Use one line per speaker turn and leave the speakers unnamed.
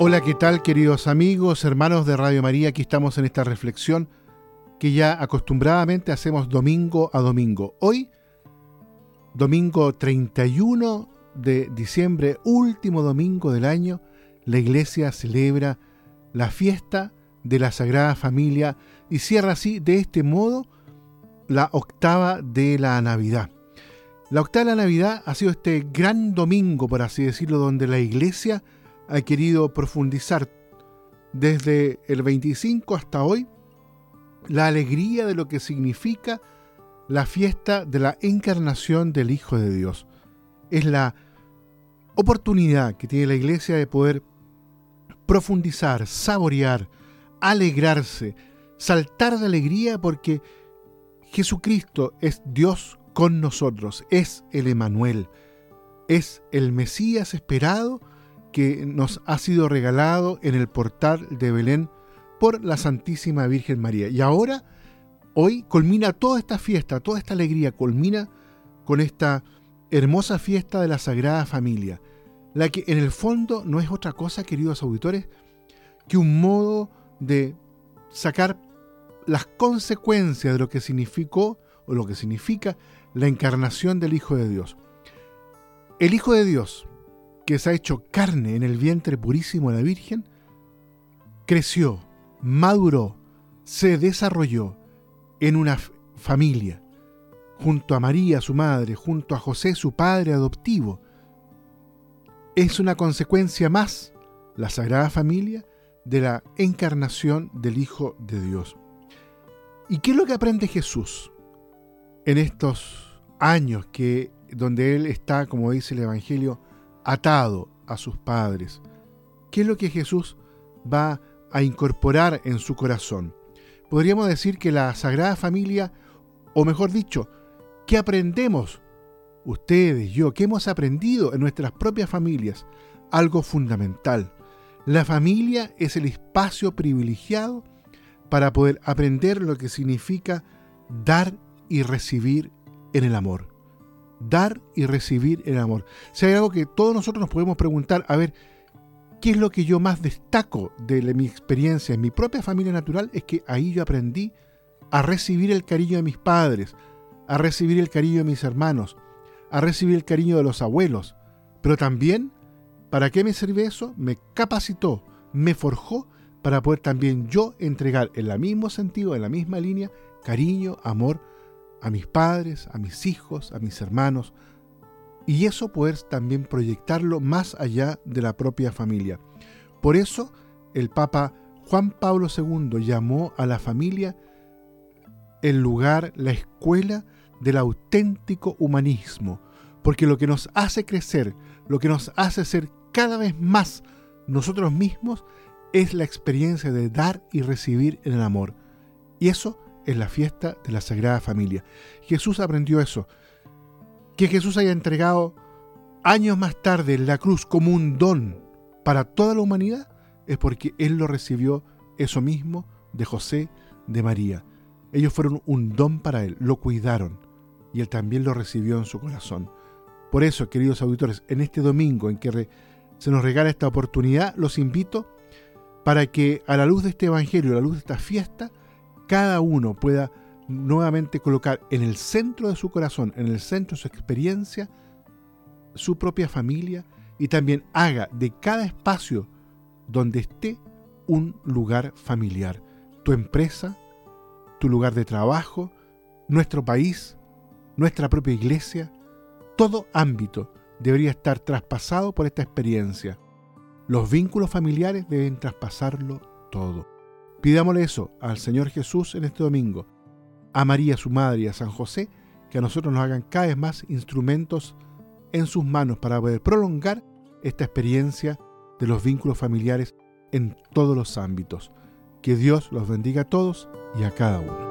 Hola, ¿qué tal queridos amigos, hermanos de Radio María? Aquí estamos en esta reflexión que ya acostumbradamente hacemos domingo a domingo. Hoy, domingo 31 de diciembre, último domingo del año, la iglesia celebra la fiesta de la Sagrada Familia y cierra así de este modo la octava de la Navidad. La octava de la Navidad ha sido este gran domingo, por así decirlo, donde la iglesia ha querido profundizar desde el 25 hasta hoy la alegría de lo que significa la fiesta de la encarnación del Hijo de Dios. Es la oportunidad que tiene la iglesia de poder profundizar, saborear, alegrarse, saltar de alegría porque Jesucristo es Dios con nosotros, es el Emanuel, es el Mesías esperado que nos ha sido regalado en el portal de Belén por la Santísima Virgen María. Y ahora, hoy, culmina toda esta fiesta, toda esta alegría, culmina con esta hermosa fiesta de la Sagrada Familia, la que en el fondo no es otra cosa, queridos auditores, que un modo de sacar las consecuencias de lo que significó o lo que significa la encarnación del Hijo de Dios. El Hijo de Dios, que se ha hecho carne en el vientre purísimo de la Virgen, creció, maduró, se desarrolló en una familia, junto a María, su madre, junto a José, su padre adoptivo. Es una consecuencia más, la Sagrada Familia, de la encarnación del Hijo de Dios. ¿Y qué es lo que aprende Jesús en estos años que donde él está, como dice el Evangelio, atado a sus padres. ¿Qué es lo que Jesús va a incorporar en su corazón? Podríamos decir que la Sagrada Familia, o mejor dicho, ¿qué aprendemos ustedes, yo, qué hemos aprendido en nuestras propias familias? Algo fundamental. La familia es el espacio privilegiado para poder aprender lo que significa dar y recibir en el amor dar y recibir el amor. Si hay algo que todos nosotros nos podemos preguntar, a ver, ¿qué es lo que yo más destaco de mi experiencia en mi propia familia natural? Es que ahí yo aprendí a recibir el cariño de mis padres, a recibir el cariño de mis hermanos, a recibir el cariño de los abuelos. Pero también, ¿para qué me sirve eso? Me capacitó, me forjó para poder también yo entregar en el mismo sentido, en la misma línea, cariño, amor, a mis padres, a mis hijos, a mis hermanos, y eso poder también proyectarlo más allá de la propia familia. Por eso el Papa Juan Pablo II llamó a la familia el lugar, la escuela del auténtico humanismo, porque lo que nos hace crecer, lo que nos hace ser cada vez más nosotros mismos, es la experiencia de dar y recibir en el amor. Y eso es la fiesta de la Sagrada Familia. Jesús aprendió eso. Que Jesús haya entregado años más tarde la cruz como un don para toda la humanidad es porque Él lo recibió eso mismo de José, de María. Ellos fueron un don para Él, lo cuidaron y Él también lo recibió en su corazón. Por eso, queridos auditores, en este domingo en que se nos regala esta oportunidad, los invito para que a la luz de este Evangelio, a la luz de esta fiesta, cada uno pueda nuevamente colocar en el centro de su corazón, en el centro de su experiencia, su propia familia y también haga de cada espacio donde esté un lugar familiar. Tu empresa, tu lugar de trabajo, nuestro país, nuestra propia iglesia, todo ámbito debería estar traspasado por esta experiencia. Los vínculos familiares deben traspasarlo todo. Pidámosle eso al Señor Jesús en este domingo, a María su madre y a San José, que a nosotros nos hagan cada vez más instrumentos en sus manos para poder prolongar esta experiencia de los vínculos familiares en todos los ámbitos. Que Dios los bendiga a todos y a cada uno.